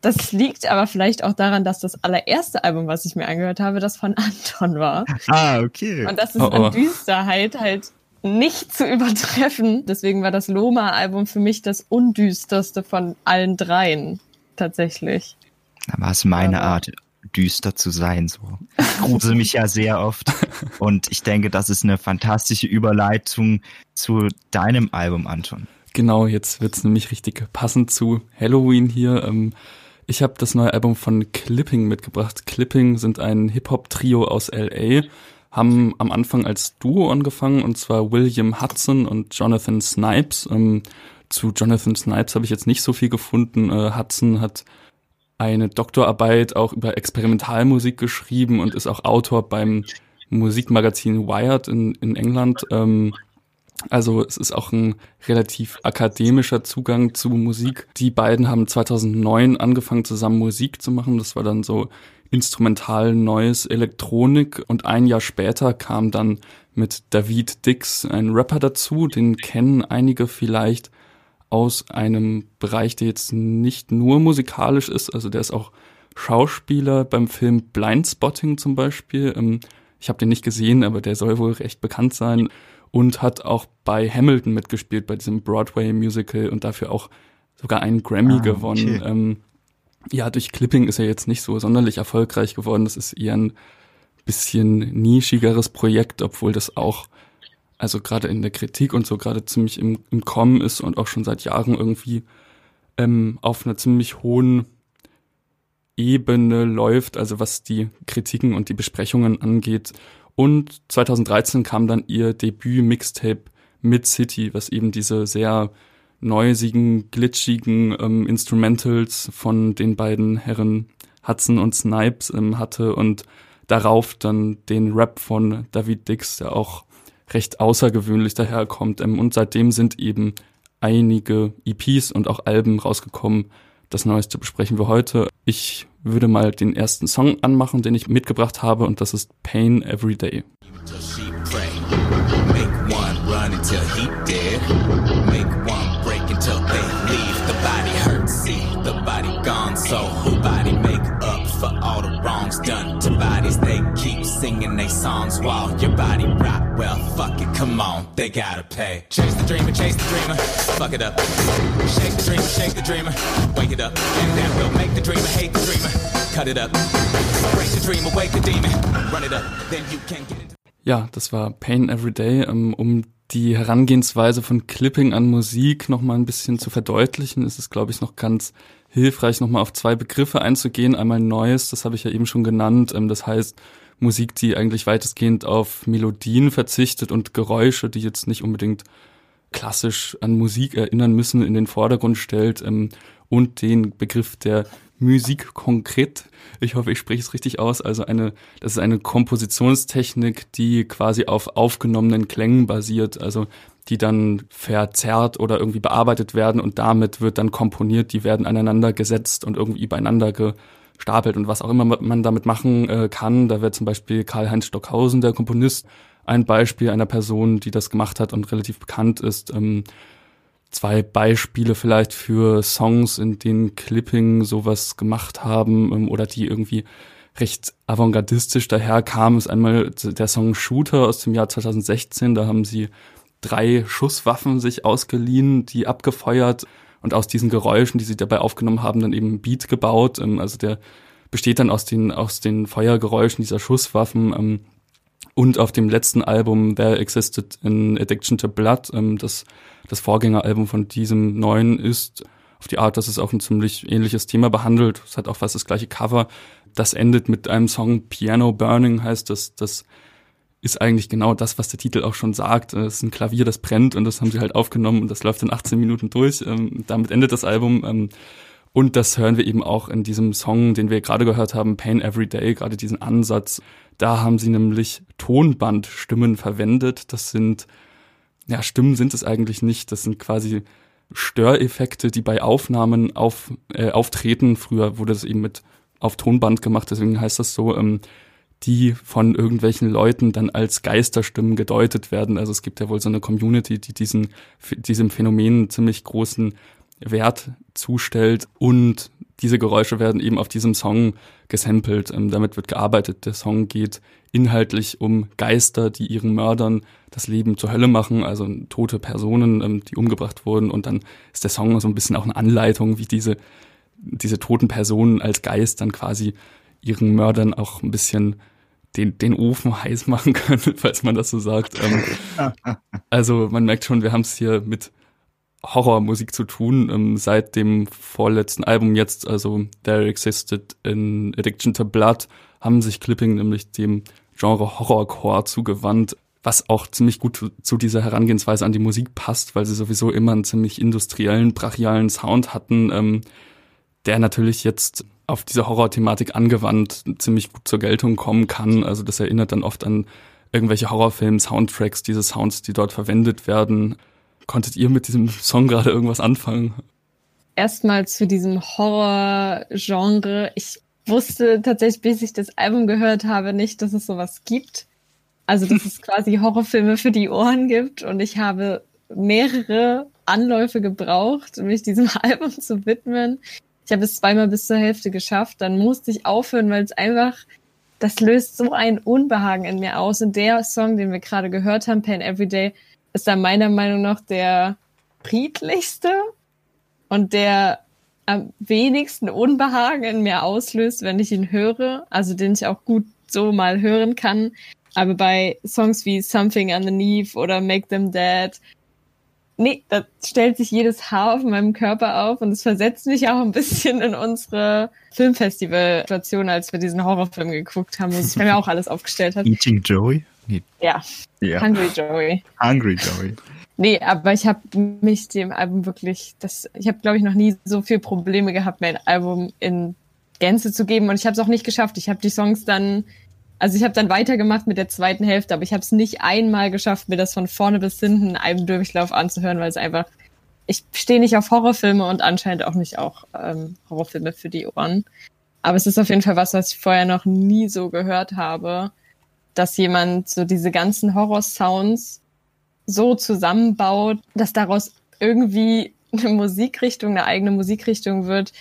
Das liegt aber vielleicht auch daran, dass das allererste Album, was ich mir angehört habe, das von Anton war. Ah, okay. Und das ist oh, oh. an Düsterheit halt nicht zu übertreffen. Deswegen war das Loma-Album für mich das undüsterste von allen dreien. Tatsächlich. Da war es meine aber Art, düster zu sein. So. Ich grusel mich ja sehr oft. Und ich denke, das ist eine fantastische Überleitung zu deinem Album, Anton. Genau, jetzt wird's nämlich richtig passend zu Halloween hier. Ähm, ich habe das neue Album von Clipping mitgebracht. Clipping sind ein Hip-Hop-Trio aus LA, haben am Anfang als Duo angefangen, und zwar William Hudson und Jonathan Snipes. Ähm, zu Jonathan Snipes habe ich jetzt nicht so viel gefunden. Äh, Hudson hat eine Doktorarbeit auch über Experimentalmusik geschrieben und ist auch Autor beim Musikmagazin Wired in, in England. Ähm, also es ist auch ein relativ akademischer Zugang zu Musik. Die beiden haben 2009 angefangen zusammen Musik zu machen. Das war dann so instrumental neues Elektronik und ein Jahr später kam dann mit David Dix ein Rapper dazu, den kennen einige vielleicht aus einem Bereich, der jetzt nicht nur musikalisch ist, also der ist auch Schauspieler beim Film Blindspotting zum Beispiel. Ähm, ich habe den nicht gesehen, aber der soll wohl recht bekannt sein und hat auch bei Hamilton mitgespielt, bei diesem Broadway-Musical und dafür auch sogar einen Grammy ah, gewonnen. Okay. Ähm, ja, durch Clipping ist er jetzt nicht so sonderlich erfolgreich geworden. Das ist eher ein bisschen nischigeres Projekt, obwohl das auch also gerade in der Kritik und so gerade ziemlich im, im Kommen ist und auch schon seit Jahren irgendwie ähm, auf einer ziemlich hohen Ebene läuft, also was die Kritiken und die Besprechungen angeht. Und 2013 kam dann ihr Debüt-Mixtape Mid City, was eben diese sehr neusigen, glitschigen ähm, Instrumentals von den beiden Herren Hudson und Snipes ähm, hatte und darauf dann den Rap von David Dix, der auch recht außergewöhnlich daherkommt. Ähm, und seitdem sind eben einige EPs und auch Alben rausgekommen. Das Neueste besprechen wir heute. Ich würde mal den ersten Song anmachen, den ich mitgebracht habe, und das ist Pain Every Day. Songs while your body rock. Well, fuck it, come on, they gotta pay. Chase the dreamer, chase the dreamer, fuck it up. Shake the dreamer, shake the dreamer, wake it up. And that will make the dreamer hate the dreamer. Cut it up. Break the dreamer, wake the demon. Run it up, then you can get it. Ja, das war Pain Every Day, ähm, um die Herangehensweise von Clipping an Musik noch mal ein bisschen zu verdeutlichen, ist es, glaube ich, noch ganz hilfreich, noch mal auf zwei Begriffe einzugehen. Einmal Neues, das habe ich ja eben schon genannt. Ähm, das heißt, Musik, die eigentlich weitestgehend auf Melodien verzichtet und Geräusche, die jetzt nicht unbedingt klassisch an Musik erinnern müssen, in den Vordergrund stellt ähm, und den Begriff der Musik konkret. Ich hoffe, ich spreche es richtig aus. Also eine, das ist eine Kompositionstechnik, die quasi auf aufgenommenen Klängen basiert, also die dann verzerrt oder irgendwie bearbeitet werden und damit wird dann komponiert, die werden aneinander gesetzt und irgendwie beieinander stapelt und was auch immer man damit machen äh, kann. Da wäre zum Beispiel Karl-Heinz Stockhausen, der Komponist, ein Beispiel einer Person, die das gemacht hat und relativ bekannt ist. Ähm, zwei Beispiele vielleicht für Songs, in denen Clipping sowas gemacht haben ähm, oder die irgendwie recht avantgardistisch daherkamen, ist einmal der Song Shooter aus dem Jahr 2016. Da haben sie drei Schusswaffen sich ausgeliehen, die abgefeuert und aus diesen Geräuschen, die sie dabei aufgenommen haben, dann eben Beat gebaut. Ähm, also der besteht dann aus den, aus den Feuergeräuschen dieser Schusswaffen. Ähm, und auf dem letzten Album There Existed in Addiction to Blood, ähm, das das Vorgängeralbum von diesem neuen ist, auf die Art, dass es auch ein ziemlich ähnliches Thema behandelt. Es hat auch fast das gleiche Cover. Das endet mit einem Song Piano Burning, heißt das. Das ist eigentlich genau das, was der Titel auch schon sagt. Es ist ein Klavier, das brennt und das haben sie halt aufgenommen und das läuft in 18 Minuten durch. Ähm, damit endet das Album. Ähm, und das hören wir eben auch in diesem Song, den wir gerade gehört haben, Pain Every Day, gerade diesen Ansatz. Da haben sie nämlich Tonbandstimmen verwendet. Das sind, ja, Stimmen sind es eigentlich nicht. Das sind quasi Störeffekte, die bei Aufnahmen auf, äh, auftreten. Früher wurde das eben mit auf Tonband gemacht, deswegen heißt das so, ähm, die von irgendwelchen Leuten dann als Geisterstimmen gedeutet werden. Also es gibt ja wohl so eine Community, die diesen, diesem Phänomen ziemlich großen Wert zustellt und diese Geräusche werden eben auf diesem Song gesampelt. Ähm, damit wird gearbeitet. Der Song geht inhaltlich um Geister, die ihren Mördern das Leben zur Hölle machen, also tote Personen, ähm, die umgebracht wurden. Und dann ist der Song so ein bisschen auch eine Anleitung, wie diese, diese toten Personen als Geist dann quasi ihren Mördern auch ein bisschen den, den Ofen heiß machen können, falls man das so sagt. Ähm, also man merkt schon, wir haben es hier mit Horrormusik zu tun. Ähm, seit dem vorletzten Album jetzt, also There Existed in Addiction to Blood, haben sich Clipping nämlich dem Genre Horrorcore zugewandt, was auch ziemlich gut zu, zu dieser Herangehensweise an die Musik passt, weil sie sowieso immer einen ziemlich industriellen, brachialen Sound hatten, ähm, der natürlich jetzt auf diese Horror-Thematik angewandt ziemlich gut zur Geltung kommen kann. Also das erinnert dann oft an irgendwelche Horrorfilm-Soundtracks, diese Sounds, die dort verwendet werden. Konntet ihr mit diesem Song gerade irgendwas anfangen? Erstmal zu diesem Horror-Genre. Ich wusste tatsächlich, bis ich das Album gehört habe, nicht, dass es sowas gibt. Also, dass es quasi Horrorfilme für die Ohren gibt. Und ich habe mehrere Anläufe gebraucht, mich diesem Album zu widmen. Ich habe es zweimal bis zur Hälfte geschafft. Dann musste ich aufhören, weil es einfach, das löst so ein Unbehagen in mir aus. Und der Song, den wir gerade gehört haben, Pain Everyday, ist da meiner Meinung nach der friedlichste und der am wenigsten Unbehagen in mir auslöst, wenn ich ihn höre, also den ich auch gut so mal hören kann. Aber bei Songs wie Something Underneath oder Make Them Dead, nee, da stellt sich jedes Haar auf meinem Körper auf und es versetzt mich auch ein bisschen in unsere Filmfestival-Situation, als wir diesen Horrorfilm geguckt haben, wo sich mir auch alles aufgestellt hat. Eating Joey? Nee. Ja. ja. Hungry Joey. Hungry Joey. Nee, aber ich habe mich dem Album wirklich, das, ich habe glaube ich noch nie so viel Probleme gehabt, mir ein Album in Gänze zu geben und ich habe es auch nicht geschafft. Ich habe die Songs dann, also ich habe dann weitergemacht mit der zweiten Hälfte, aber ich habe es nicht einmal geschafft, mir das von vorne bis hinten in einem Durchlauf anzuhören, weil es einfach, ich stehe nicht auf Horrorfilme und anscheinend auch nicht auch ähm, Horrorfilme für die Ohren. Aber es ist auf jeden Fall was, was ich vorher noch nie so gehört habe dass jemand so diese ganzen Horror-Sounds so zusammenbaut, dass daraus irgendwie eine Musikrichtung, eine eigene Musikrichtung wird,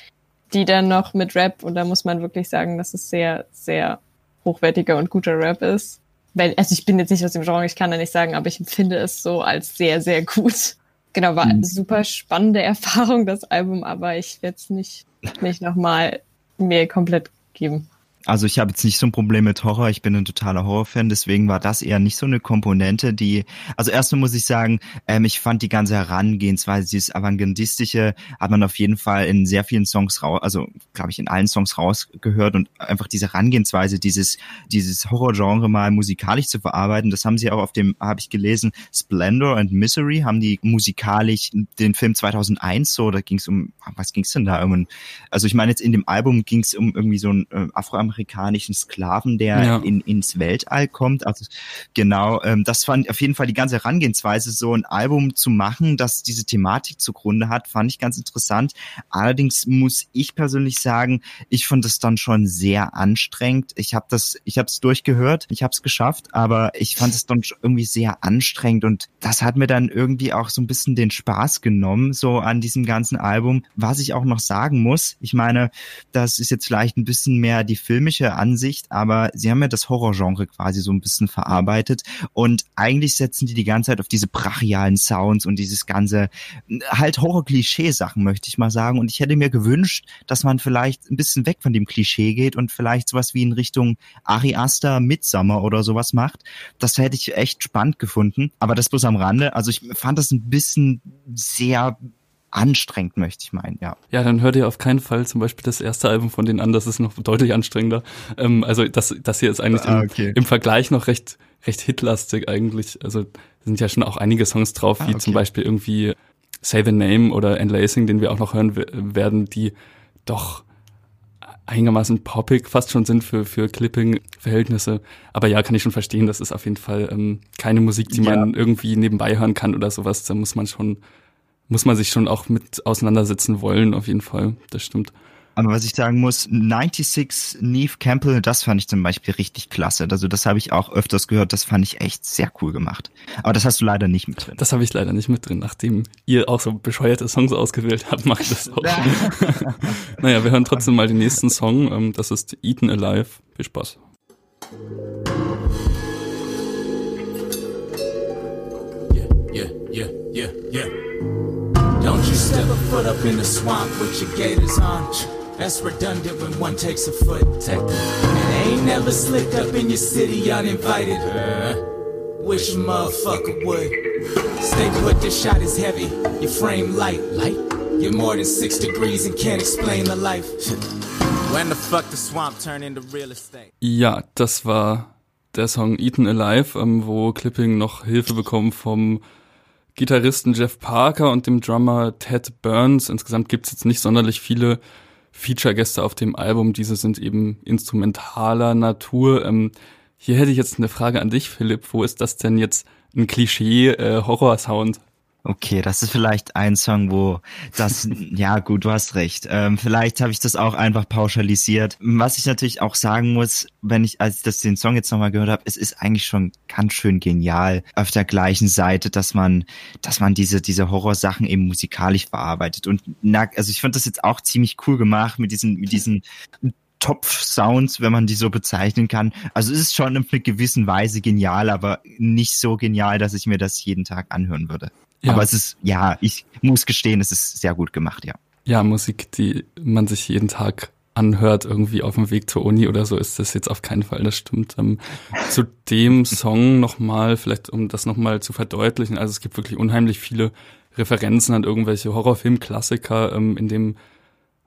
die dann noch mit Rap, und da muss man wirklich sagen, dass es sehr, sehr hochwertiger und guter Rap ist. Weil, also ich bin jetzt nicht aus dem Genre, ich kann da nicht sagen, aber ich empfinde es so als sehr, sehr gut. Genau, war eine mhm. super spannende Erfahrung, das Album, aber ich werde es nicht, nicht nochmal mir komplett geben. Also ich habe jetzt nicht so ein Problem mit Horror, ich bin ein totaler Horrorfan, deswegen war das eher nicht so eine Komponente, die, also erstmal muss ich sagen, ähm, ich fand die ganze Herangehensweise, dieses Avantgardistische, hat man auf jeden Fall in sehr vielen Songs raus, also glaube ich in allen Songs rausgehört und einfach diese Herangehensweise, dieses, dieses Horrorgenre mal musikalisch zu verarbeiten, das haben sie auch auf dem, habe ich gelesen, Splendor and Misery, haben die musikalisch den Film 2001 so, da ging es um, was ging es denn da? Um, also ich meine jetzt in dem Album ging es um irgendwie so ein äh, afro amerikanischen Sklaven, der ja. in, ins Weltall kommt. Also genau, ähm, das fand auf jeden Fall die ganze Herangehensweise, so ein Album zu machen, das diese Thematik zugrunde hat, fand ich ganz interessant. Allerdings muss ich persönlich sagen, ich fand das dann schon sehr anstrengend. Ich habe das, ich habe es durchgehört, ich habe es geschafft, aber ich fand es dann irgendwie sehr anstrengend und das hat mir dann irgendwie auch so ein bisschen den Spaß genommen, so an diesem ganzen Album. Was ich auch noch sagen muss, ich meine, das ist jetzt vielleicht ein bisschen mehr die Film filmische Ansicht, aber sie haben ja das Horrorgenre quasi so ein bisschen verarbeitet und eigentlich setzen die die ganze Zeit auf diese brachialen Sounds und dieses ganze halt Horror-Klischee-Sachen, möchte ich mal sagen. Und ich hätte mir gewünscht, dass man vielleicht ein bisschen weg von dem Klischee geht und vielleicht sowas wie in Richtung Ari Aster, Midsummer oder sowas macht. Das hätte ich echt spannend gefunden. Aber das bloß am Rande. Also ich fand das ein bisschen sehr anstrengend, möchte ich meinen, ja. Ja, dann hört ihr auf keinen Fall zum Beispiel das erste Album von denen an, das ist noch deutlich anstrengender. Ähm, also das, das hier ist eigentlich ah, okay. im, im, Vergleich noch recht, recht hitlastig eigentlich. Also sind ja schon auch einige Songs drauf, ah, wie okay. zum Beispiel irgendwie Say the Name oder Enlacing, den wir auch noch hören werden, die doch einigermaßen poppig fast schon sind für, für Clipping-Verhältnisse. Aber ja, kann ich schon verstehen, das ist auf jeden Fall ähm, keine Musik, die ja. man irgendwie nebenbei hören kann oder sowas. Da muss man schon muss man sich schon auch mit auseinandersetzen wollen, auf jeden Fall. Das stimmt. Aber was ich sagen muss, 96 Neve Campbell, das fand ich zum Beispiel richtig klasse. Also das habe ich auch öfters gehört, das fand ich echt sehr cool gemacht. Aber das hast du leider nicht mit drin. Das habe ich leider nicht mit drin. Nachdem ihr auch so bescheuerte Songs ausgewählt habt, mache ich das auch. naja, wir hören trotzdem mal den nächsten Song. Ähm, das ist Eaten Alive. Viel Spaß. Yeah, yeah, yeah, yeah, yeah. Don't you step a foot up in the swamp with your gators on. That's redundant when one takes a foot. And ain't never slipped up in your city uninvited. Wish a motherfucker would. Stay put, this shot is heavy. Your frame light. Light? You're more than six degrees and can't explain the life. When the fuck the swamp turn into real estate? Ja, das war der Song Eaten Alive, ähm, wo Clipping noch Hilfe bekommen vom Gitarristen Jeff Parker und dem Drummer Ted Burns. Insgesamt gibt's jetzt nicht sonderlich viele Feature-Gäste auf dem Album. Diese sind eben instrumentaler Natur. Ähm, hier hätte ich jetzt eine Frage an dich, Philipp. Wo ist das denn jetzt ein Klischee-Horror-Sound? Äh, Okay, das ist vielleicht ein Song, wo das, ja gut, du hast recht. Ähm, vielleicht habe ich das auch einfach pauschalisiert. Was ich natürlich auch sagen muss, wenn ich, als ich das den Song jetzt nochmal gehört habe, es ist eigentlich schon ganz schön genial auf der gleichen Seite, dass man, dass man diese, diese Horrorsachen eben musikalisch verarbeitet. Und na, also ich finde das jetzt auch ziemlich cool gemacht mit diesen, mit diesen Topf-Sounds, wenn man die so bezeichnen kann. Also es ist schon in einer gewissen Weise genial, aber nicht so genial, dass ich mir das jeden Tag anhören würde. Ja. Aber es ist, ja, ich muss gestehen, es ist sehr gut gemacht, ja. Ja, Musik, die man sich jeden Tag anhört, irgendwie auf dem Weg zur Uni oder so, ist das jetzt auf keinen Fall, das stimmt. Ähm, zu dem Song nochmal, vielleicht um das nochmal zu verdeutlichen, also es gibt wirklich unheimlich viele Referenzen an irgendwelche Horrorfilmklassiker ähm, in dem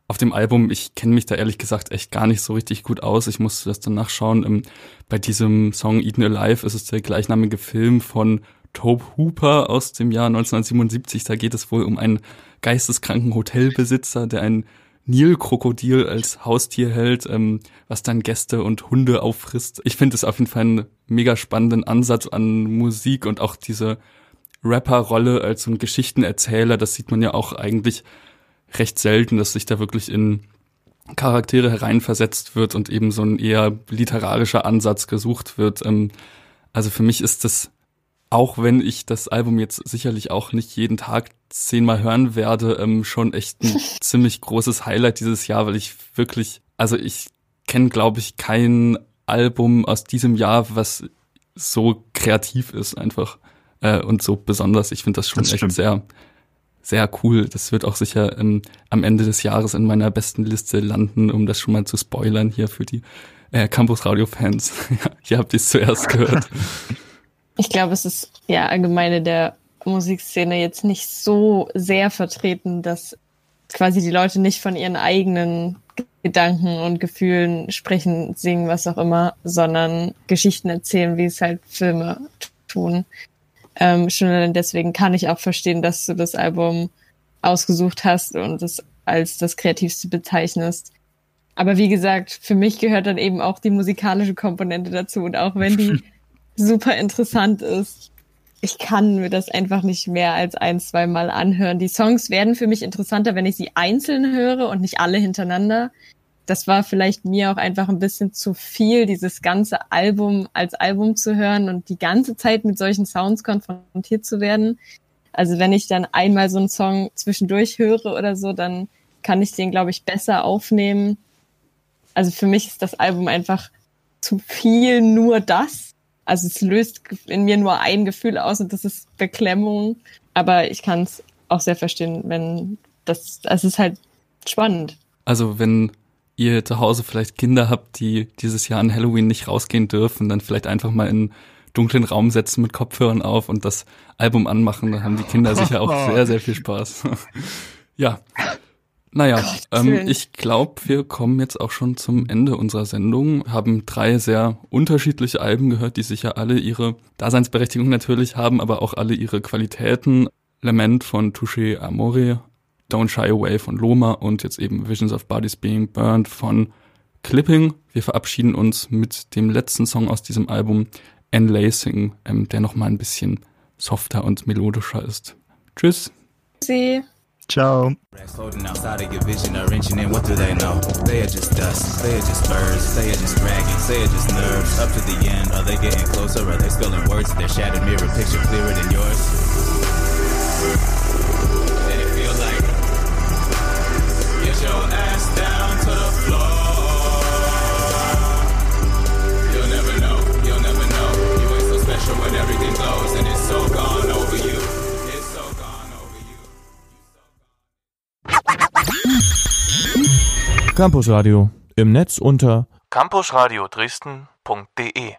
auf dem Album, ich kenne mich da ehrlich gesagt echt gar nicht so richtig gut aus. Ich musste das dann nachschauen. Ähm, bei diesem Song Eaten Alive ist es der gleichnamige Film von Tobe Hooper aus dem Jahr 1977. Da geht es wohl um einen geisteskranken Hotelbesitzer, der ein Nilkrokodil als Haustier hält, ähm, was dann Gäste und Hunde auffrisst. Ich finde es auf jeden Fall einen mega spannenden Ansatz an Musik und auch diese Rapper-Rolle als so ein Geschichtenerzähler. Das sieht man ja auch eigentlich recht selten, dass sich da wirklich in Charaktere hereinversetzt wird und eben so ein eher literarischer Ansatz gesucht wird. Ähm, also für mich ist das auch wenn ich das Album jetzt sicherlich auch nicht jeden Tag zehnmal hören werde, ähm, schon echt ein ziemlich großes Highlight dieses Jahr, weil ich wirklich, also ich kenne, glaube ich, kein Album aus diesem Jahr, was so kreativ ist einfach äh, und so besonders. Ich finde das schon das echt sehr, sehr cool. Das wird auch sicher ähm, am Ende des Jahres in meiner besten Liste landen, um das schon mal zu spoilern hier für die äh, Campus Radio Fans. ja, hier habt ihr es zuerst gehört. Ich glaube, es ist ja allgemein in der Musikszene jetzt nicht so sehr vertreten, dass quasi die Leute nicht von ihren eigenen Gedanken und Gefühlen sprechen, singen, was auch immer, sondern Geschichten erzählen, wie es halt Filme tun. Ähm, schon deswegen kann ich auch verstehen, dass du das Album ausgesucht hast und es als das kreativste bezeichnest. Aber wie gesagt, für mich gehört dann eben auch die musikalische Komponente dazu. Und auch wenn die super interessant ist. Ich kann mir das einfach nicht mehr als ein, zwei Mal anhören. Die Songs werden für mich interessanter, wenn ich sie einzeln höre und nicht alle hintereinander. Das war vielleicht mir auch einfach ein bisschen zu viel, dieses ganze Album als Album zu hören und die ganze Zeit mit solchen Sounds konfrontiert zu werden. Also wenn ich dann einmal so einen Song zwischendurch höre oder so, dann kann ich den, glaube ich, besser aufnehmen Also für mich ist das Album einfach zu viel nur das. Also es löst in mir nur ein Gefühl aus und das ist Beklemmung. Aber ich kann es auch sehr verstehen, wenn das, es ist halt spannend. Also wenn ihr zu Hause vielleicht Kinder habt, die dieses Jahr an Halloween nicht rausgehen dürfen, dann vielleicht einfach mal in dunklen Raum setzen mit Kopfhörern auf und das Album anmachen, dann haben die Kinder sicher auch sehr, sehr viel Spaß. ja. Naja, ähm, ich glaube, wir kommen jetzt auch schon zum Ende unserer Sendung, haben drei sehr unterschiedliche Alben gehört, die sicher alle ihre Daseinsberechtigung natürlich haben, aber auch alle ihre Qualitäten. Lament von Touché Amore, Don't Shy Away von Loma und jetzt eben Visions of Bodies Being Burned von Clipping. Wir verabschieden uns mit dem letzten Song aus diesem Album, Enlacing, ähm, der nochmal ein bisschen softer und melodischer ist. Tschüss. Sie. Ciao. Floating outside of your vision or inching in, what do they know? They are just dust, they are just birds, they are just they are just nerves. Up to the end, are they getting closer? Are they words? Their shattered mirror picture clearer than yours? And it feels like get your ass Campus Radio im Netz unter campusradio Dresden.de